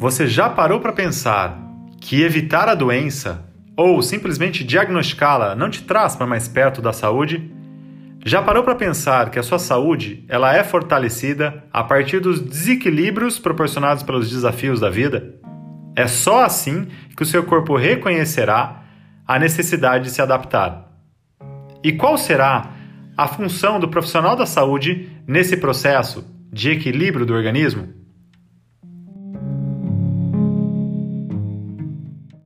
Você já parou para pensar que evitar a doença ou simplesmente diagnosticá-la não te traz para mais perto da saúde? Já parou para pensar que a sua saúde ela é fortalecida a partir dos desequilíbrios proporcionados pelos desafios da vida? É só assim que o seu corpo reconhecerá a necessidade de se adaptar. E qual será a função do profissional da saúde nesse processo de equilíbrio do organismo?